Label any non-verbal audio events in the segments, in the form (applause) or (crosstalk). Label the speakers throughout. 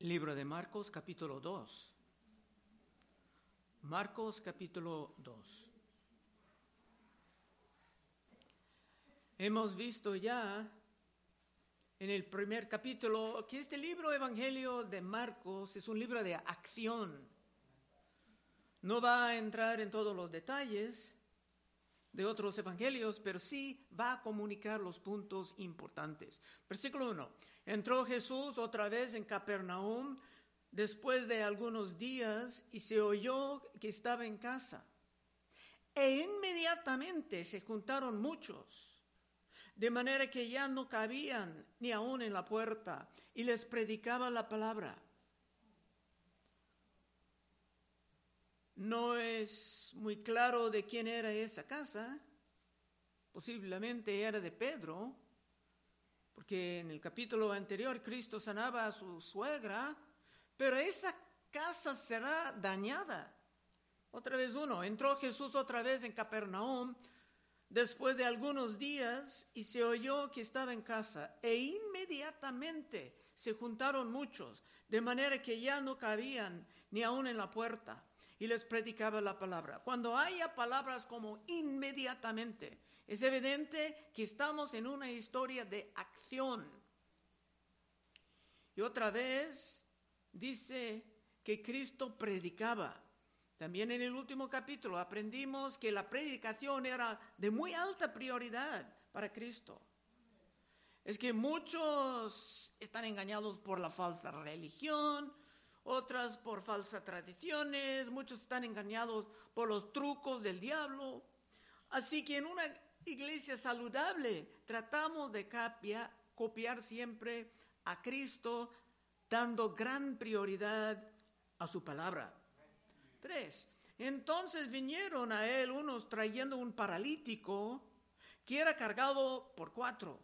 Speaker 1: Libro de Marcos capítulo 2. Marcos capítulo 2. Hemos visto ya en el primer capítulo que este libro Evangelio de Marcos es un libro de acción. No va a entrar en todos los detalles de otros evangelios, pero sí va a comunicar los puntos importantes. Versículo 1. Entró Jesús otra vez en Capernaum después de algunos días y se oyó que estaba en casa. E inmediatamente se juntaron muchos, de manera que ya no cabían ni aún en la puerta, y les predicaba la palabra. No es muy claro de quién era esa casa, posiblemente era de Pedro, porque en el capítulo anterior Cristo sanaba a su suegra, pero esa casa será dañada. Otra vez uno, entró Jesús otra vez en Capernaum después de algunos días y se oyó que estaba en casa e inmediatamente se juntaron muchos, de manera que ya no cabían ni aún en la puerta y les predicaba la palabra. Cuando haya palabras como inmediatamente, es evidente que estamos en una historia de acción. Y otra vez dice que Cristo predicaba. También en el último capítulo aprendimos que la predicación era de muy alta prioridad para Cristo. Es que muchos están engañados por la falsa religión, otras por falsas tradiciones, muchos están engañados por los trucos del diablo. Así que en una iglesia saludable, tratamos de copiar siempre a Cristo, dando gran prioridad a su palabra. Tres, entonces vinieron a él unos trayendo un paralítico que era cargado por cuatro.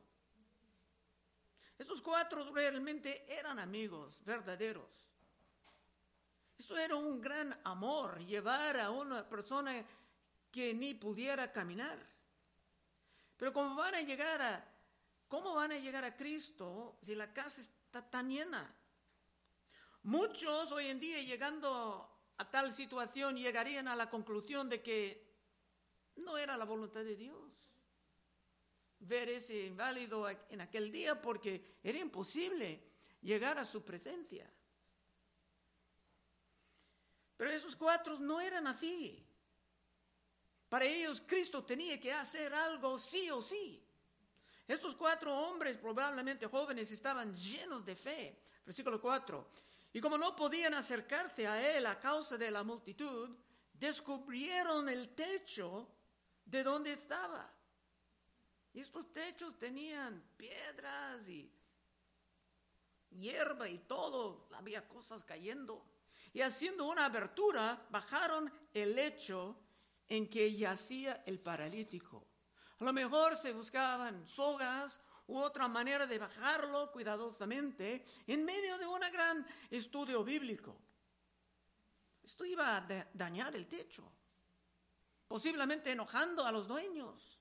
Speaker 1: Esos cuatro realmente eran amigos verdaderos. Eso era un gran amor, llevar a una persona que ni pudiera caminar. Pero cómo van a llegar a, ¿cómo van a llegar a Cristo si la casa está tan llena? Muchos hoy en día llegando a tal situación llegarían a la conclusión de que no era la voluntad de Dios ver ese inválido en aquel día porque era imposible llegar a su presencia. Pero esos cuatro no eran así. Para ellos Cristo tenía que hacer algo sí o sí. Estos cuatro hombres, probablemente jóvenes, estaban llenos de fe. Versículo 4. Y como no podían acercarse a él a causa de la multitud, descubrieron el techo de donde estaba. Y estos techos tenían piedras y hierba y todo, había cosas cayendo. Y haciendo una abertura, bajaron el lecho en que yacía el paralítico. A lo mejor se buscaban sogas u otra manera de bajarlo cuidadosamente en medio de un gran estudio bíblico. Esto iba a dañar el techo, posiblemente enojando a los dueños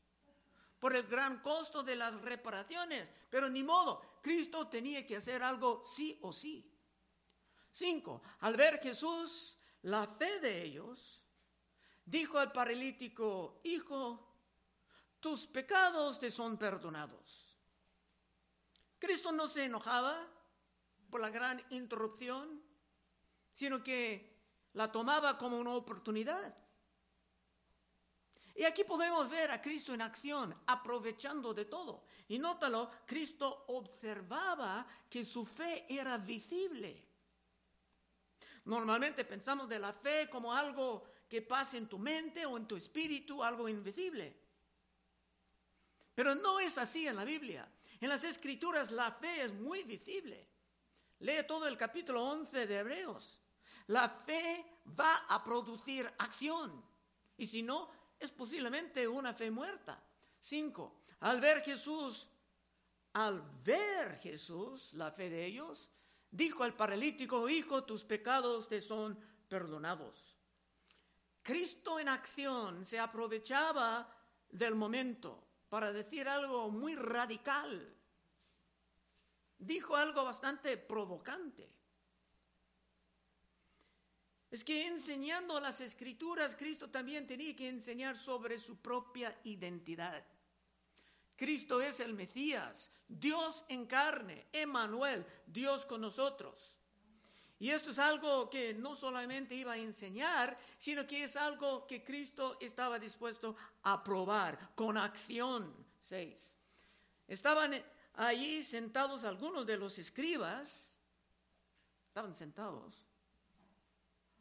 Speaker 1: por el gran costo de las reparaciones, pero ni modo, Cristo tenía que hacer algo sí o sí. Cinco, al ver Jesús la fe de ellos, dijo al paralítico, hijo, tus pecados te son perdonados. Cristo no se enojaba por la gran interrupción, sino que la tomaba como una oportunidad. Y aquí podemos ver a Cristo en acción, aprovechando de todo. Y nótalo, Cristo observaba que su fe era visible. Normalmente pensamos de la fe como algo que pasa en tu mente o en tu espíritu, algo invisible. Pero no es así en la Biblia. En las escrituras la fe es muy visible. Lee todo el capítulo 11 de Hebreos. La fe va a producir acción. Y si no, es posiblemente una fe muerta. Cinco, al ver Jesús, al ver Jesús, la fe de ellos, dijo al paralítico, hijo, tus pecados te son perdonados. Cristo en acción se aprovechaba del momento para decir algo muy radical. Dijo algo bastante provocante. es que enseñando las escrituras, Cristo también tenía que enseñar sobre su propia identidad. Cristo es el Mesías, Dios en carne, Emmanuel, Dios con nosotros. Y esto es algo que no solamente iba a enseñar, sino que es algo que Cristo estaba dispuesto a probar con acción. 6. Estaban allí sentados algunos de los escribas, estaban sentados,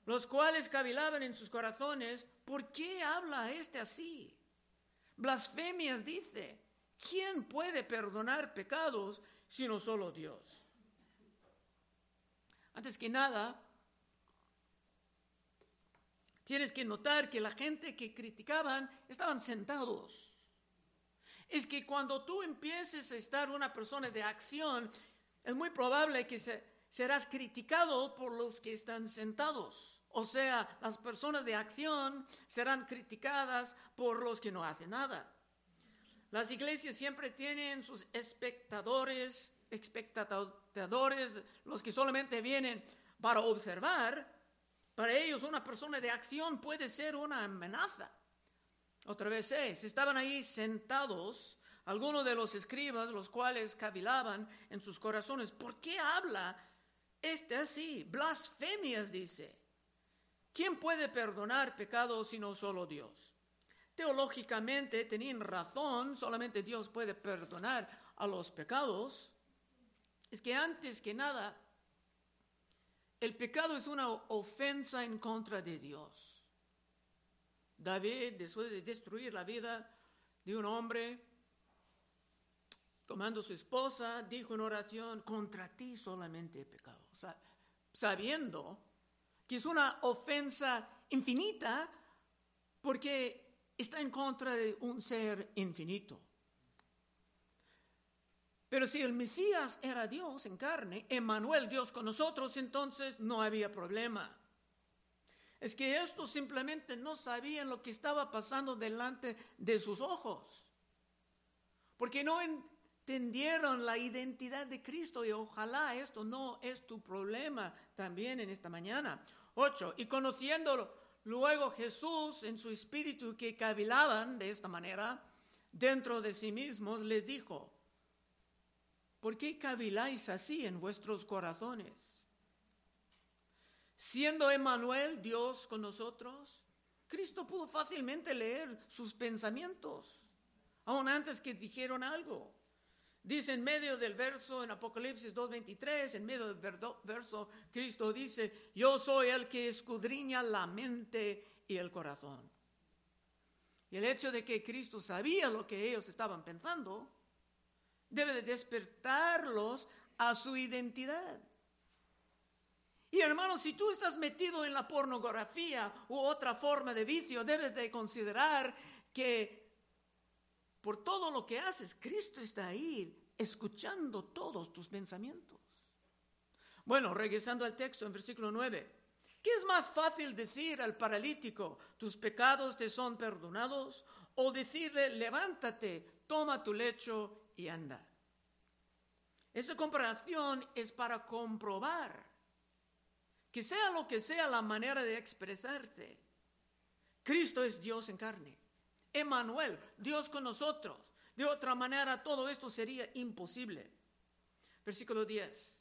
Speaker 1: los cuales cavilaban en sus corazones, ¿por qué habla este así? Blasfemias dice, ¿quién puede perdonar pecados sino solo Dios? Antes que nada, tienes que notar que la gente que criticaban estaban sentados. Es que cuando tú empieces a estar una persona de acción, es muy probable que serás criticado por los que están sentados. O sea, las personas de acción serán criticadas por los que no hacen nada. Las iglesias siempre tienen sus espectadores, espectadores, los que solamente vienen para observar. Para ellos una persona de acción puede ser una amenaza. Otra vez es, estaban ahí sentados algunos de los escribas, los cuales cavilaban en sus corazones. ¿Por qué habla este así? Blasfemias, dice. ¿Quién puede perdonar pecados sino solo Dios? Teológicamente tenían razón, solamente Dios puede perdonar a los pecados. Es que antes que nada, el pecado es una ofensa en contra de Dios. David, después de destruir la vida de un hombre, tomando su esposa, dijo en oración, contra ti solamente he pecado. Sabiendo que es una ofensa infinita porque está en contra de un ser infinito. Pero si el Mesías era Dios en carne, Emmanuel Dios con nosotros, entonces no había problema. Es que estos simplemente no sabían lo que estaba pasando delante de sus ojos. Porque no entendieron la identidad de Cristo y ojalá esto no es tu problema también en esta mañana. 8. Y conociéndolo luego Jesús en su espíritu que cavilaban de esta manera dentro de sí mismos, les dijo, ¿por qué caviláis así en vuestros corazones? Siendo Emmanuel Dios con nosotros, Cristo pudo fácilmente leer sus pensamientos, aun antes que dijeron algo. Dice en medio del verso en Apocalipsis 2.23, en medio del verso, Cristo dice, yo soy el que escudriña la mente y el corazón. Y el hecho de que Cristo sabía lo que ellos estaban pensando, debe de despertarlos a su identidad. Y hermanos, si tú estás metido en la pornografía u otra forma de vicio, debes de considerar que por todo lo que haces, Cristo está ahí escuchando todos tus pensamientos. Bueno, regresando al texto en versículo 9. ¿Qué es más fácil decir al paralítico, tus pecados te son perdonados? O decirle, levántate, toma tu lecho y anda. Esa comparación es para comprobar que sea lo que sea la manera de expresarse, Cristo es Dios en carne. Emmanuel, Dios con nosotros. De otra manera, todo esto sería imposible. Versículo 10.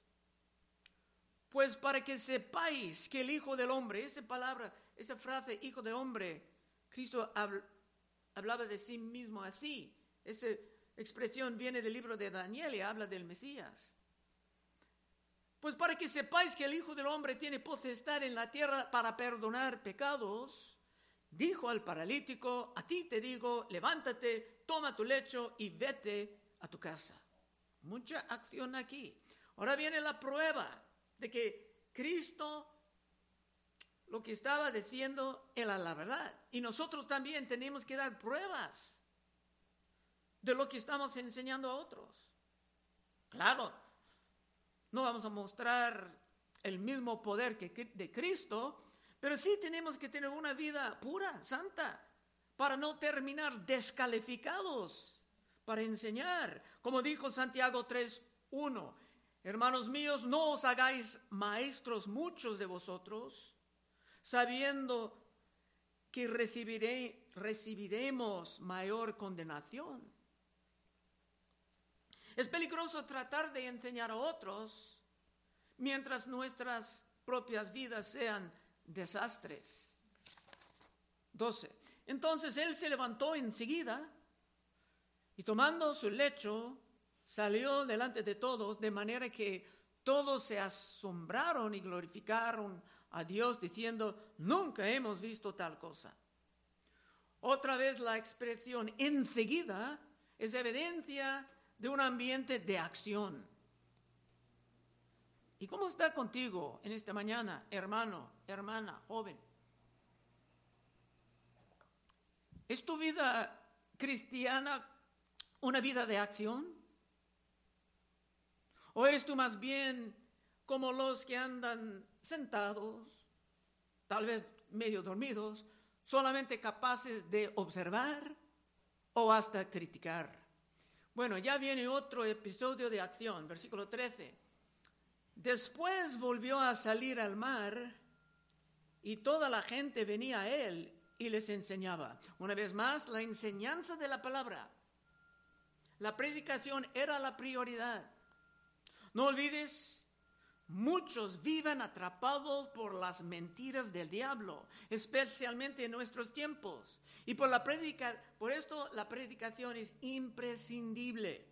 Speaker 1: Pues para que sepáis que el Hijo del Hombre, esa palabra, esa frase, Hijo del Hombre, Cristo hablaba de sí mismo así. Esa expresión viene del libro de Daniel y habla del Mesías. Pues para que sepáis que el Hijo del Hombre tiene potestad en la tierra para perdonar pecados, dijo al paralítico, a ti te digo, levántate, toma tu lecho y vete a tu casa. Mucha acción aquí. Ahora viene la prueba de que Cristo lo que estaba diciendo era la verdad. Y nosotros también tenemos que dar pruebas de lo que estamos enseñando a otros. Claro, no vamos a mostrar el mismo poder que de Cristo, pero sí tenemos que tener una vida pura, santa, para no terminar descalificados para enseñar. Como dijo Santiago 3.1, hermanos míos, no os hagáis maestros muchos de vosotros, sabiendo que recibiré, recibiremos mayor condenación. Es peligroso tratar de enseñar a otros mientras nuestras propias vidas sean desastres. 12. Entonces él se levantó enseguida y tomando su lecho salió delante de todos, de manera que todos se asombraron y glorificaron a Dios diciendo, nunca hemos visto tal cosa. Otra vez la expresión enseguida es evidencia de un ambiente de acción. ¿Y cómo está contigo en esta mañana, hermano, hermana, joven? ¿Es tu vida cristiana una vida de acción? ¿O eres tú más bien como los que andan sentados, tal vez medio dormidos, solamente capaces de observar o hasta criticar? Bueno, ya viene otro episodio de acción, versículo 13. Después volvió a salir al mar y toda la gente venía a él y les enseñaba. Una vez más, la enseñanza de la palabra. La predicación era la prioridad. No olvides, muchos viven atrapados por las mentiras del diablo, especialmente en nuestros tiempos. Y por la predica, por esto la predicación es imprescindible.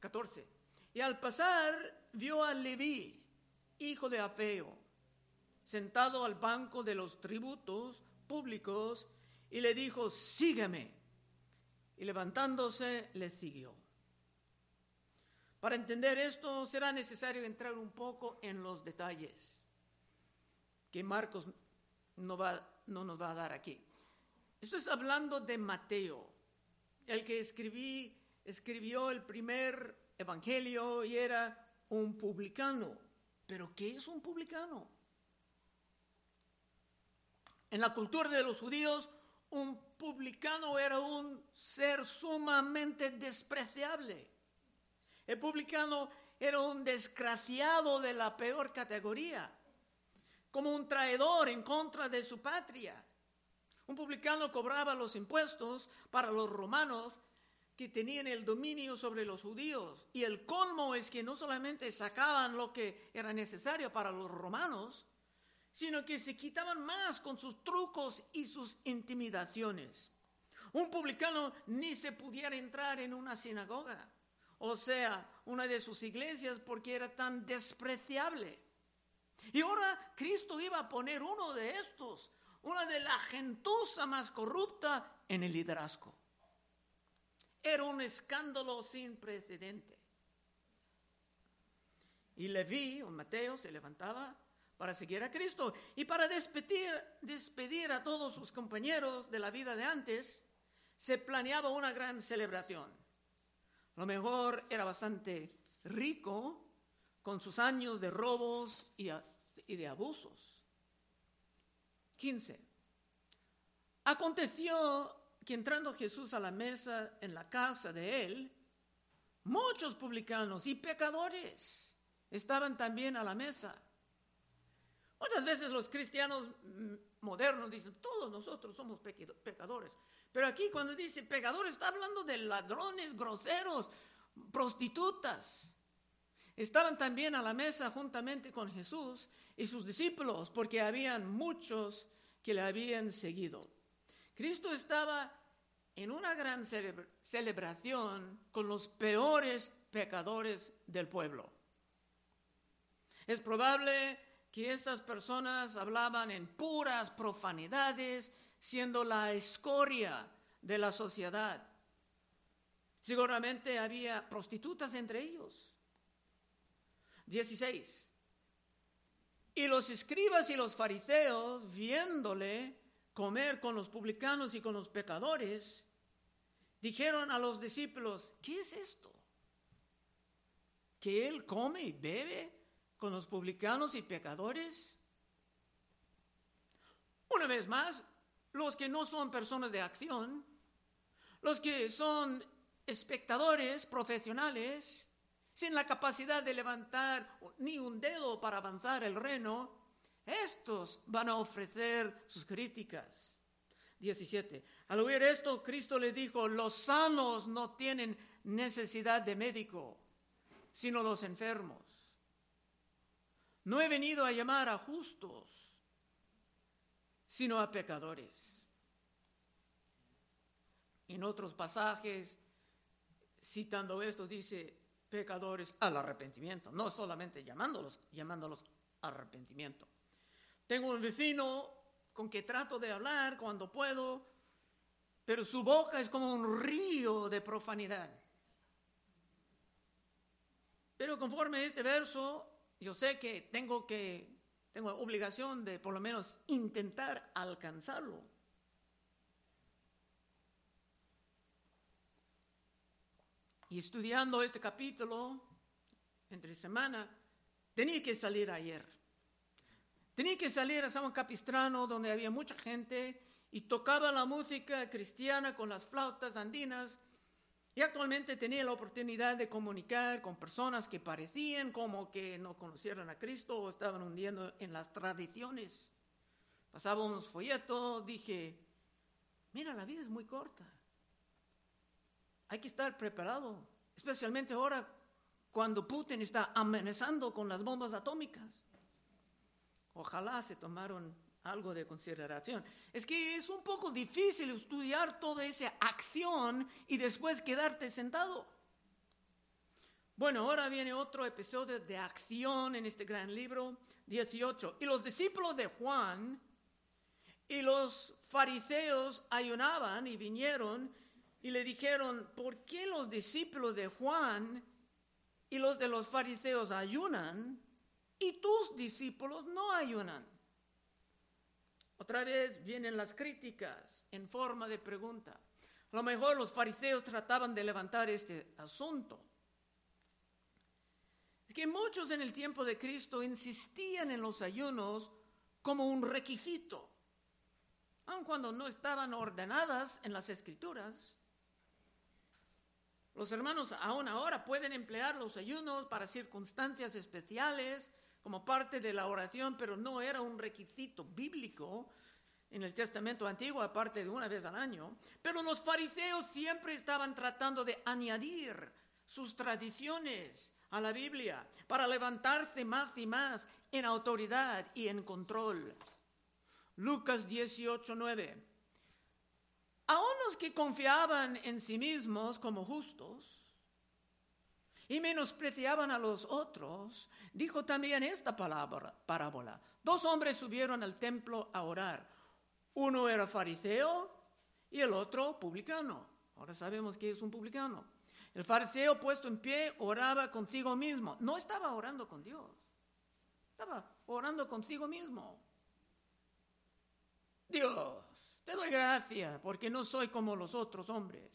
Speaker 1: 14. Y al pasar vio a Leví, hijo de Afeo, sentado al banco de los tributos públicos, y le dijo, sígueme. Y levantándose le siguió. Para entender esto será necesario entrar un poco en los detalles que Marcos no, va, no nos va a dar aquí. Esto es hablando de Mateo, el que escribí, escribió el primer evangelio y era un publicano. ¿Pero qué es un publicano? En la cultura de los judíos, un publicano era un ser sumamente despreciable. El publicano era un desgraciado de la peor categoría, como un traidor en contra de su patria. Un publicano cobraba los impuestos para los romanos que tenían el dominio sobre los judíos. Y el colmo es que no solamente sacaban lo que era necesario para los romanos, sino que se quitaban más con sus trucos y sus intimidaciones. Un publicano ni se pudiera entrar en una sinagoga o sea, una de sus iglesias porque era tan despreciable. Y ahora Cristo iba a poner uno de estos, una de la gentuza más corrupta en el liderazgo. Era un escándalo sin precedente. Y Leví, o Mateo, se levantaba para seguir a Cristo y para despedir, a todos sus compañeros de la vida de antes, se planeaba una gran celebración. Lo mejor era bastante rico con sus años de robos y, de abusos. 15. Aconteció que entrando Jesús a la mesa en la casa de él, muchos publicanos y pecadores estaban también a la mesa. Muchas veces los cristianos modernos dicen, todos nosotros somos pecadores. Pero aquí cuando dice pecador está hablando de ladrones, groseros, prostitutas. Estaban también a la mesa juntamente con Jesús y sus discípulos, porque habían muchos que le habían seguido. Cristo estaba en una gran celebración con los peores pecadores del pueblo. Es probable que estas personas hablaban en puras profanidades siendo la escoria de la sociedad. Seguramente había prostitutas entre ellos. 16. Y los escribas y los fariseos, viéndole comer con los publicanos y con los pecadores, dijeron a los discípulos, ¿qué es esto? ¿Que él come y bebe con los publicanos y pecadores? Una vez más, los que no son personas de acción, los que son espectadores profesionales, sin la capacidad de levantar ni un dedo para avanzar el reino, estos van a ofrecer sus críticas. 17. Al oír esto, Cristo le dijo, los sanos no tienen necesidad de médico, sino los enfermos. No he venido a llamar a justos, sino a pecadores. En otros pasajes, citando esto, dice pecadores al arrepentimiento, no solamente llamándolos, llamándolos arrepentimiento. Tengo un vecino con que trato de hablar cuando puedo, pero su boca es como un río de profanidad. Pero conforme a este verso, yo sé que tengo que tengo obligación de por lo menos intentar alcanzarlo. Y estudiando este capítulo entre semana, tenía que salir ayer. Tenía que salir a San Capistrano, donde había mucha gente, y tocaba la música cristiana con las flautas andinas. Y actualmente tenía la oportunidad de comunicar con personas que parecían como que no conocieran a Cristo o estaban hundiendo en las tradiciones. Pasaba unos folletos, dije, mira, la vida es muy corta. Hay que estar preparado, especialmente ahora cuando Putin está amenazando con las bombas atómicas. Ojalá se tomaron algo de consideración. Es que es un poco difícil estudiar toda esa acción y después quedarte sentado. Bueno, ahora viene otro episodio de acción en este gran libro 18. Y los discípulos de Juan y los fariseos ayunaban y vinieron y le dijeron, ¿por qué los discípulos de Juan y los de los fariseos ayunan y tus discípulos no ayunan. Otra vez vienen las críticas en forma de pregunta. A lo mejor los fariseos trataban de levantar este asunto. Es que muchos en el tiempo de Cristo insistían en los ayunos como un requisito, aun cuando no estaban ordenadas en las escrituras. Los hermanos aún ahora pueden emplear los ayunos para circunstancias especiales, como parte de la oración, pero no era un requisito bíblico en el Testamento Antiguo, aparte de una vez al año. Pero los fariseos siempre estaban tratando de añadir sus tradiciones a la Biblia para levantarse más y más en autoridad y en control. Lucas 18, 9. Aún los que confiaban en sí mismos como justos, y menospreciaban a los otros, dijo también esta palabra, parábola. Dos hombres subieron al templo a orar. Uno era fariseo y el otro publicano. Ahora sabemos que es un publicano. El fariseo puesto en pie oraba consigo mismo. No estaba orando con Dios. Estaba orando consigo mismo. Dios, te doy gracias porque no soy como los otros hombres,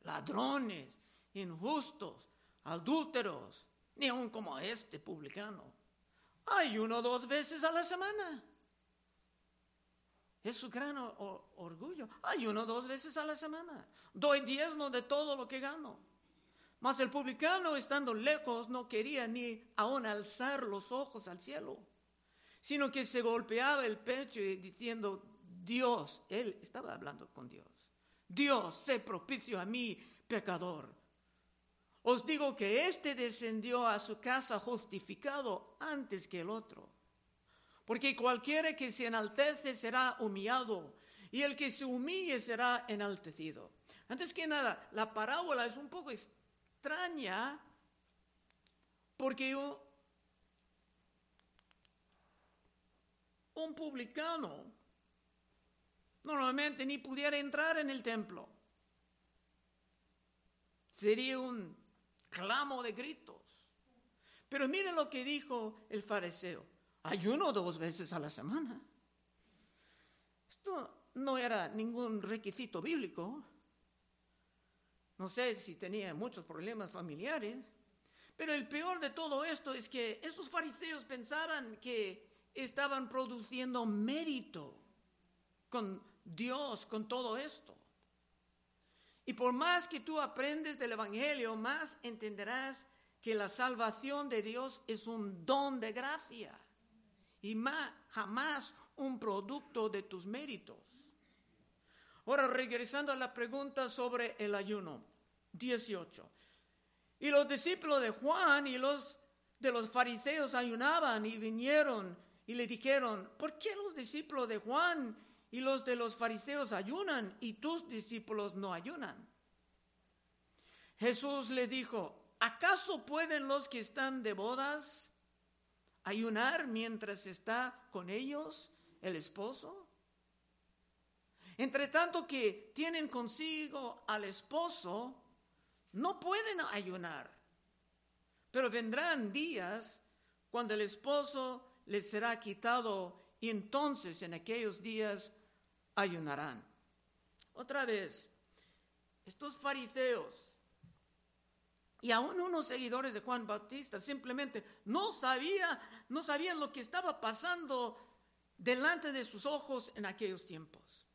Speaker 1: ladrones, injustos, adúlteros, ni aun como este publicano. Hay uno dos veces a la semana. Es su gran orgullo. Hay uno dos veces a la semana. Doy diezmo de todo lo que gano. Mas el publicano, estando lejos, no quería ni aún alzar los ojos al cielo, sino que se golpeaba el pecho y diciendo, Dios, él estaba hablando con Dios. Dios, sé propicio a mí, pecador. Os digo que éste descendió a su casa justificado antes que el otro. Porque cualquiera que se enaltece será humillado, y el que se humille será enaltecido. Antes que nada, la parábola es un poco extraña porque un, un publicano normalmente ni pudiera entrar en el templo. Sería un clamo de gritos. Pero miren lo que dijo el fariseo. Ayuno dos veces a la semana. Esto no era ningún requisito bíblico. No sé si tenía muchos problemas familiares. Pero el peor de todo esto es que estos fariseos pensaban que estaban produciendo mérito con Dios, con todo esto. Y por más que tú aprendes del Evangelio, más entenderás que la salvación de Dios es un don de gracia. y jamás un producto de tus méritos. Ahora, regresando a la pregunta sobre el ayuno, 18. Y los discípulos de Juan y los de los fariseos ayunaban y vinieron y le dijeron, ¿por qué los discípulos de Juan y los de los fariseos ayunan y tus discípulos no ayunan? Jesús le dijo, ¿acaso pueden los que están de bodas ayunar mientras está con ellos el esposo? Entre tanto que tienen consigo al esposo, no pueden ayunar. Pero vendrán días cuando el esposo les será quitado y entonces en aquellos días ayunarán. Otra vez, estos fariseos y aún unos seguidores de Juan Bautista simplemente no sabía, no sabían lo que estaba pasando delante de sus ojos en aquellos tiempos.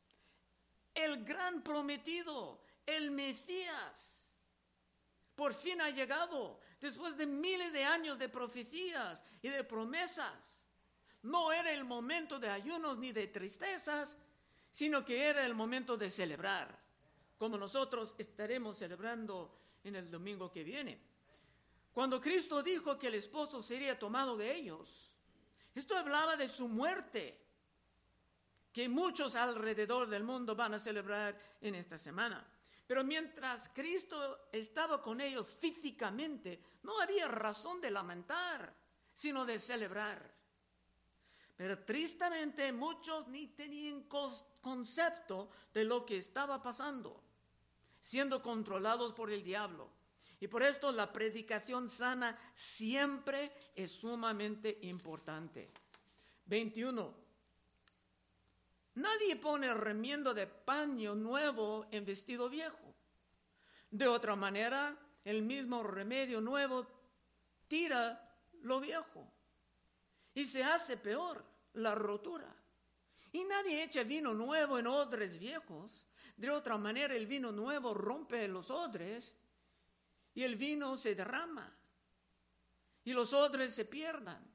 Speaker 1: El gran prometido, el Mesías, por fin ha llegado después de miles de años de profecías y de promesas. No era el momento de ayunos ni de tristezas, sino que era el momento de celebrar, como nosotros estaremos celebrando en el domingo que viene. Cuando Cristo dijo que el esposo sería tomado de ellos, esto hablaba de su muerte, que muchos alrededor del mundo van a celebrar en esta semana. Pero mientras Cristo estaba con ellos físicamente, no había razón de lamentar, sino de celebrar. Pero tristemente muchos ni tenían concepto de lo que estaba pasando siendo controlados por el diablo. Y por esto la predicación sana siempre es sumamente importante. 21. Nadie pone remiendo de paño nuevo en vestido viejo. De otra manera, el mismo remedio nuevo tira lo viejo y se hace peor la rotura. Y nadie echa vino nuevo en odres viejos, de otra manera, el vino nuevo rompe los odres y el vino se derrama y los odres se pierdan.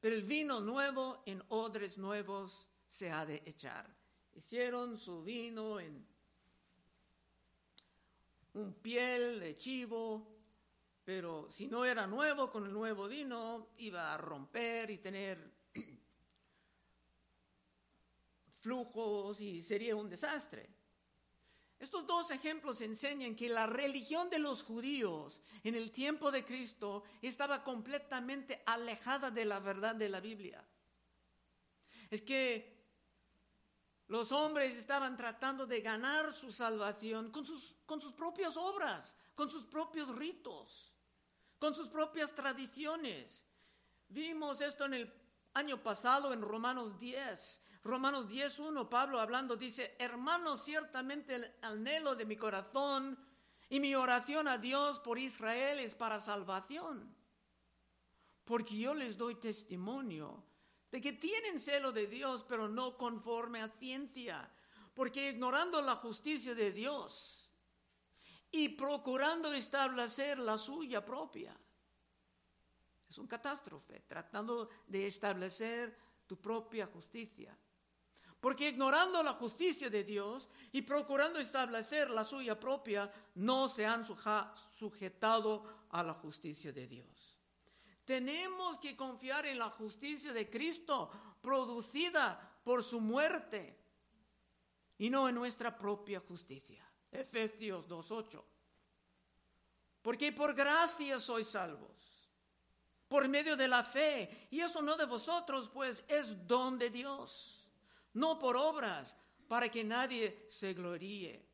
Speaker 1: Pero el vino nuevo en odres nuevos se ha de echar. Hicieron su vino en un piel de chivo, pero si no era nuevo con el nuevo vino, iba a romper y tener (clears throat) flujos y sería un desastre. Estos dos ejemplos enseñan que la religión de los judíos en el tiempo de Cristo estaba completamente alejada de la verdad de la Biblia. Es que los hombres estaban tratando de ganar su salvación con sus, con sus propias obras, con sus propios ritos, con sus propias tradiciones. Vimos esto en el año pasado en Romanos 10, Romanos 10.1, Pablo hablando dice, hermanos, ciertamente el anhelo de mi corazón y mi oración a Dios por Israel es para salvación. Porque yo les doy testimonio de que tienen celo de Dios, pero no conforme a ciencia, porque ignorando la justicia de Dios y procurando establecer la suya propia. Es un catástrofe, tratando de establecer tu propia justicia. Porque ignorando la justicia de Dios y procurando establecer la suya propia, no se han sujetado a la justicia de Dios. Tenemos que confiar en la justicia de Cristo producida por su muerte y no en nuestra propia justicia. Efesios 2.8. Porque por gracia sois salvos, por medio de la fe, y eso no de vosotros, pues es don de Dios no por obras, para que nadie se gloríe.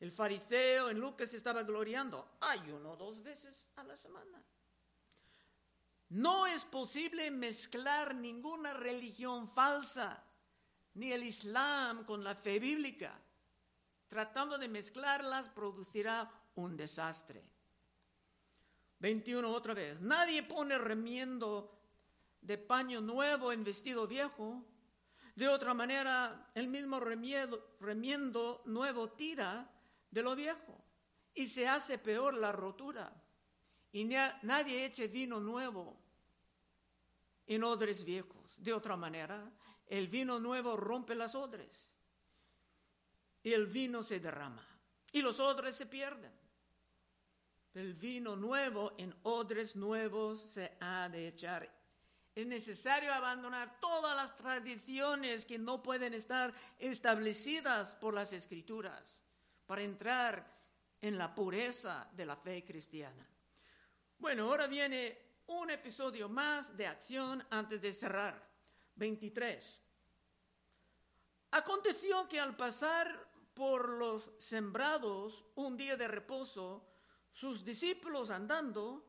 Speaker 1: El fariseo en Lucas estaba gloriando, ayuno dos veces a la semana. No es posible mezclar ninguna religión falsa, ni el Islam con la fe bíblica. Tratando de mezclarlas producirá un desastre. 21 otra vez. Nadie pone remiendo de paño nuevo en vestido viejo de otra manera, el mismo remiendo, nuevo tira de lo viejo y se hace peor la rotura. Y nadie eche vino nuevo en odres viejos. de otra manera, el vino nuevo rompe las odres y el vino se derrama y los odres se pierden. El vino nuevo en odres nuevos se ha de echar. Es necesario abandonar todas las tradiciones que no pueden estar establecidas por las escrituras para entrar en la pureza de la fe cristiana. Bueno, ahora viene un episodio más de acción antes de cerrar. 23. Aconteció que al pasar por los sembrados un día de reposo, sus discípulos andando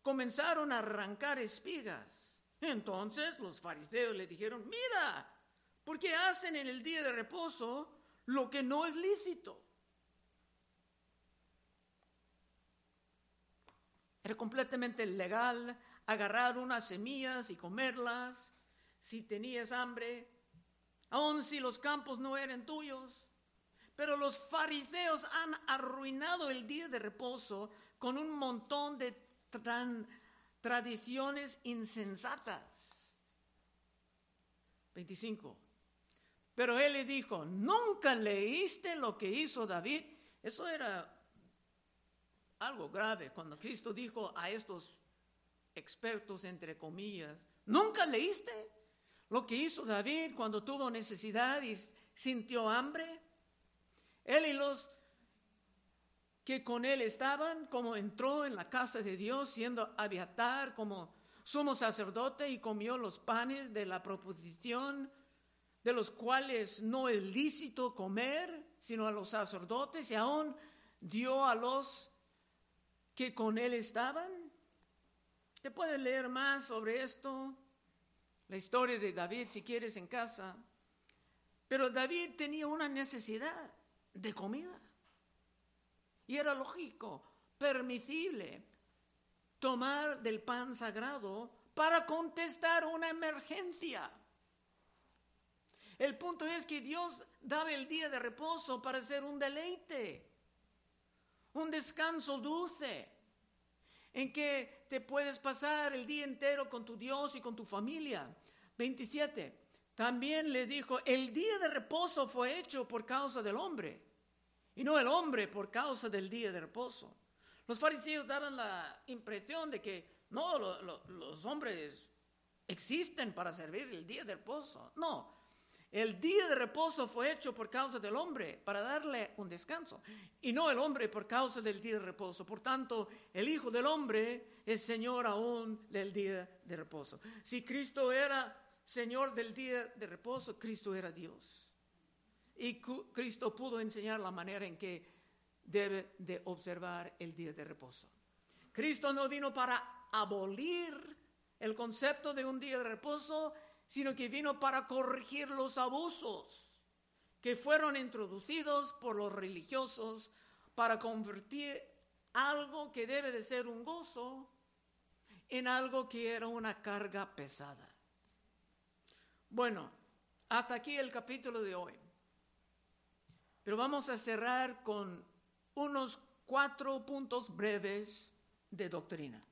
Speaker 1: comenzaron a arrancar espigas. Entonces los fariseos le dijeron, mira, ¿por qué hacen en el día de reposo lo que no es lícito? Era completamente legal agarrar unas semillas y comerlas si tenías hambre, aun si los campos no eran tuyos. Pero los fariseos han arruinado el día de reposo con un montón de tradiciones insensatas. 25. Pero él le dijo, ¿nunca leíste lo que hizo David? Eso era algo grave cuando Cristo dijo a estos expertos, entre comillas, ¿nunca leíste lo que hizo David cuando tuvo necesidad y sintió hambre? Él y los que con él estaban, como entró en la casa de Dios siendo aviatar como sumo sacerdote y comió los panes de la proposición, de los cuales no es lícito comer, sino a los sacerdotes, y aún dio a los que con él estaban. Te puedes leer más sobre esto, la historia de David si quieres en casa. Pero David tenía una necesidad de comida. Y era lógico, permisible, tomar del pan sagrado para contestar una emergencia. El punto es que Dios daba el día de reposo para ser un deleite, un descanso dulce, en que te puedes pasar el día entero con tu Dios y con tu familia. 27. También le dijo, el día de reposo fue hecho por causa del hombre y no el hombre por causa del día de reposo. Los fariseos daban la impresión de que no, los hombres existen para servir el día de reposo. No, el día de reposo fue hecho por causa del hombre, para darle un descanso, y no el hombre por causa del día de reposo. Por tanto, el Hijo del Hombre es Señor aún del día de reposo. Si Cristo era Señor del día de reposo, Cristo era Dios. Y Cristo pudo enseñar la manera en que debe de observar el día de reposo. Cristo no vino para abolir el concepto de un día de reposo, sino que vino para corregir los abusos que fueron introducidos por los religiosos para convertir algo que debe de ser un gozo en algo que era una carga pesada. Bueno, hasta aquí el capítulo de hoy. Pero vamos a cerrar con unos cuatro puntos breves de doctrina.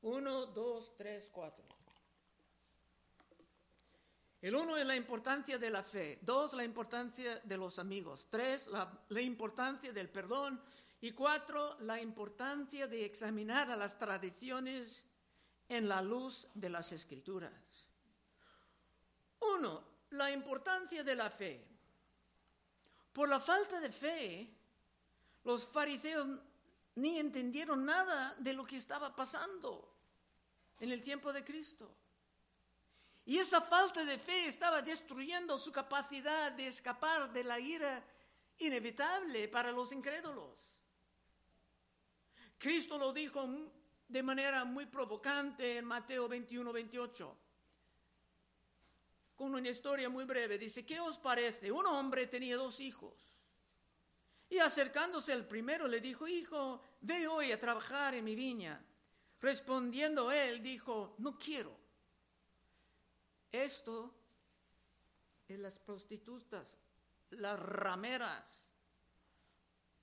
Speaker 1: Uno, dos, tres, cuatro. El uno es la importancia de la fe. Dos, la importancia de los amigos. Tres, la, importancia del perdón. Y cuatro, la importancia de examinar a las tradiciones en la luz de las escrituras. Uno, la importancia de la fe. Por la falta de fe, los fariseos ni entendieron nada de lo que estaba pasando en el tiempo de Cristo. Y esa falta de fe estaba destruyendo su capacidad de escapar de la ira inevitable para los incrédulos. Cristo lo dijo de manera muy provocante en Mateo 21, 28 con una historia muy breve. Dice, ¿qué os parece? Un hombre tenía dos hijos. Y acercándose al primero le dijo, hijo, ve hoy a trabajar en mi viña. Respondiendo él, dijo, no quiero. Esto es las prostitutas, las rameras,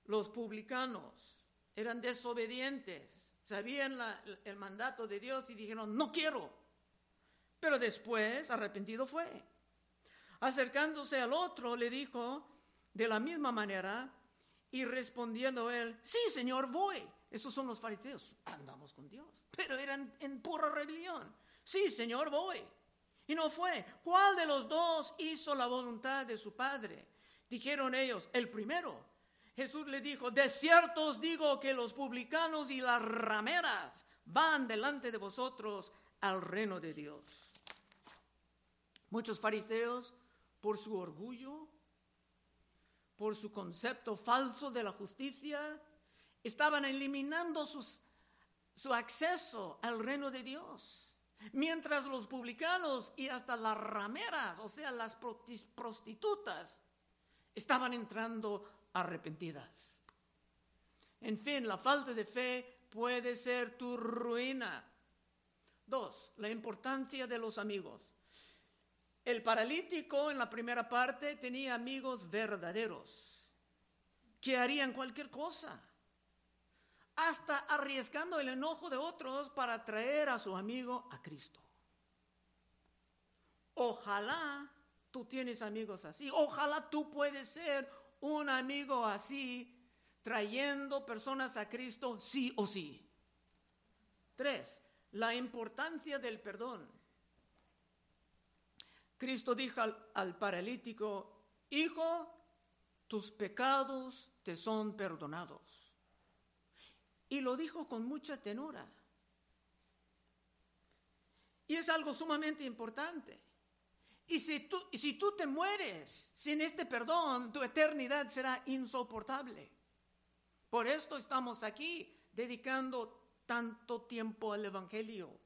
Speaker 1: los publicanos, eran desobedientes, sabían el mandato de Dios y dijeron, no quiero. Pero después arrepentido fue. Acercándose al otro, le dijo de la misma manera, y respondiendo él, sí, Señor, voy. Estos son los fariseos, andamos con Dios, pero eran en pura rebelión. Sí, Señor, voy. Y no fue. ¿Cuál de los dos hizo la voluntad de su Padre? Dijeron ellos, el primero. Jesús le dijo, de cierto os digo que los publicanos y las rameras van delante de vosotros al reino de Dios. Muchos fariseos, por su orgullo, por su concepto falso de la justicia, estaban eliminando su acceso al reino de Dios. Mientras los publicanos y hasta las rameras, o sea, las prostitutas, estaban entrando arrepentidas. En fin, la falta de fe puede ser tu ruina. Dos, la importancia de los amigos. El paralítico en la primera parte tenía amigos verdaderos que harían cualquier cosa, hasta arriesgando el enojo de otros para traer a su amigo a Cristo. Ojalá tú tienes amigos así, ojalá tú puedes ser un amigo así, trayendo personas a Cristo sí o sí. Tres, la importancia del perdón. Cristo dijo al, paralítico, Hijo, tus pecados te son perdonados. Y lo dijo con mucha tenura. Y es algo sumamente importante. Y si, tú, si tú te mueres sin este perdón, tu eternidad será insoportable. Por esto estamos aquí dedicando tanto tiempo al Evangelio.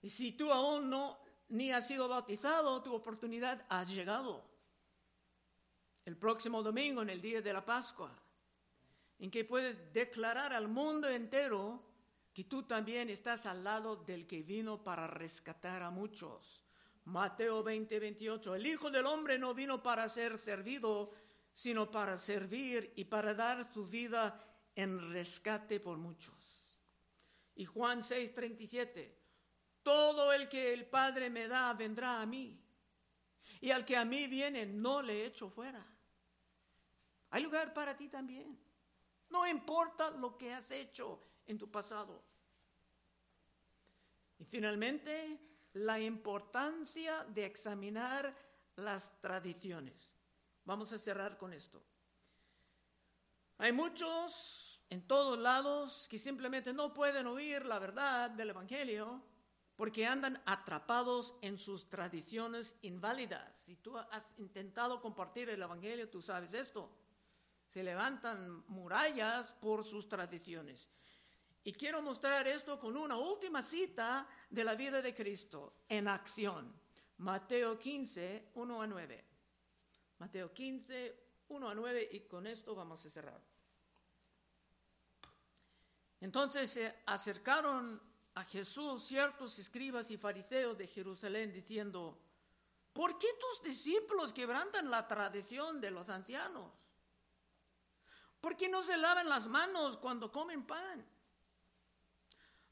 Speaker 1: Y si tú aún no ni has sido bautizado, tu oportunidad ha llegado. El próximo domingo, en el día de la Pascua, en que puedes declarar al mundo entero que tú también estás al lado del que vino para rescatar a muchos. Mateo 20, 28. El Hijo del Hombre no vino para ser servido, sino para servir y para dar su vida en rescate por muchos. Y Juan 6, 37. Todo el que el Padre me da vendrá a mí. Y al que a mí viene no le echo fuera. Hay lugar para ti también. No importa lo que has hecho en tu pasado. Y finalmente, la importancia de examinar las tradiciones. Vamos a cerrar con esto. Hay muchos en todos lados que simplemente no pueden oír la verdad del Evangelio porque andan atrapados en sus tradiciones inválidas. Si tú has intentado compartir el Evangelio, tú sabes esto. Se levantan murallas por sus tradiciones. Y quiero mostrar esto con una última cita de la vida de Cristo en acción. Mateo 15, 1 a 9. Mateo 15, 1 a 9 y con esto vamos a cerrar. Entonces se acercaron a Jesús ciertos escribas y fariseos de Jerusalén diciendo, ¿por qué tus discípulos quebrantan la tradición de los ancianos? ¿Por qué no se lavan las manos cuando comen pan?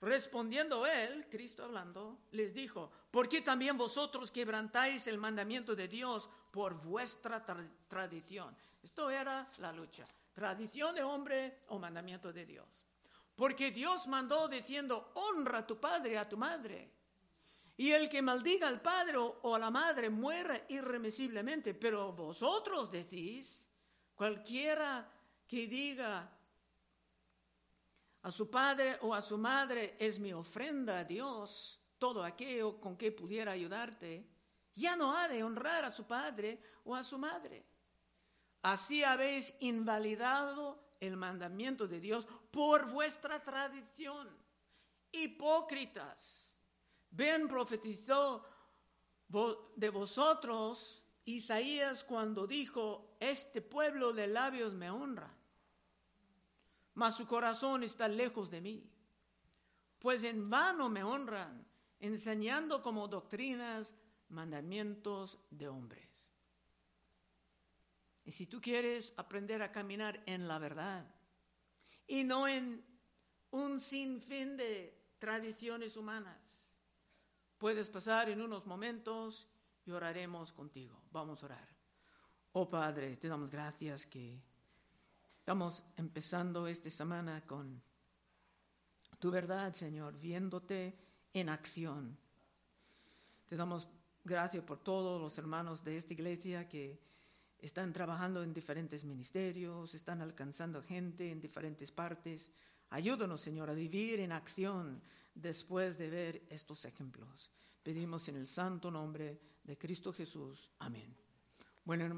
Speaker 1: Respondiendo él, Cristo hablando, les dijo, ¿por qué también vosotros quebrantáis el mandamiento de Dios por vuestra tradición? Esto era la lucha, tradición de hombre o mandamiento de Dios. Porque Dios mandó diciendo, honra a tu padre y a tu madre. Y el que maldiga al padre o a la madre muera irremisiblemente. Pero vosotros decís, cualquiera que diga, a su padre o a su madre es mi ofrenda a Dios, todo aquello con que pudiera ayudarte, ya no ha de honrar a su padre o a su madre. Así habéis invalidado el mandamiento de Dios por vuestra tradición. Hipócritas, ven, profetizó de vosotros Isaías cuando dijo, este pueblo de labios me honra mas su corazón está lejos de mí. Pues en vano me honran, enseñando como doctrinas mandamientos de hombres. Y si tú quieres aprender a caminar en la verdad y no en un sinfín de tradiciones humanas, Puedes pasar en unos momentos y oraremos contigo. Vamos a orar. Oh Padre, te damos gracias que estamos empezando esta semana con tu verdad, Señor, viéndote en acción. Te damos gracias por todos los hermanos de esta iglesia que están trabajando en diferentes ministerios, están alcanzando gente en diferentes partes. Ayúdanos, Señor, a vivir en acción después de ver estos ejemplos. Pedimos en el santo nombre de Cristo Jesús. Amén. Bueno.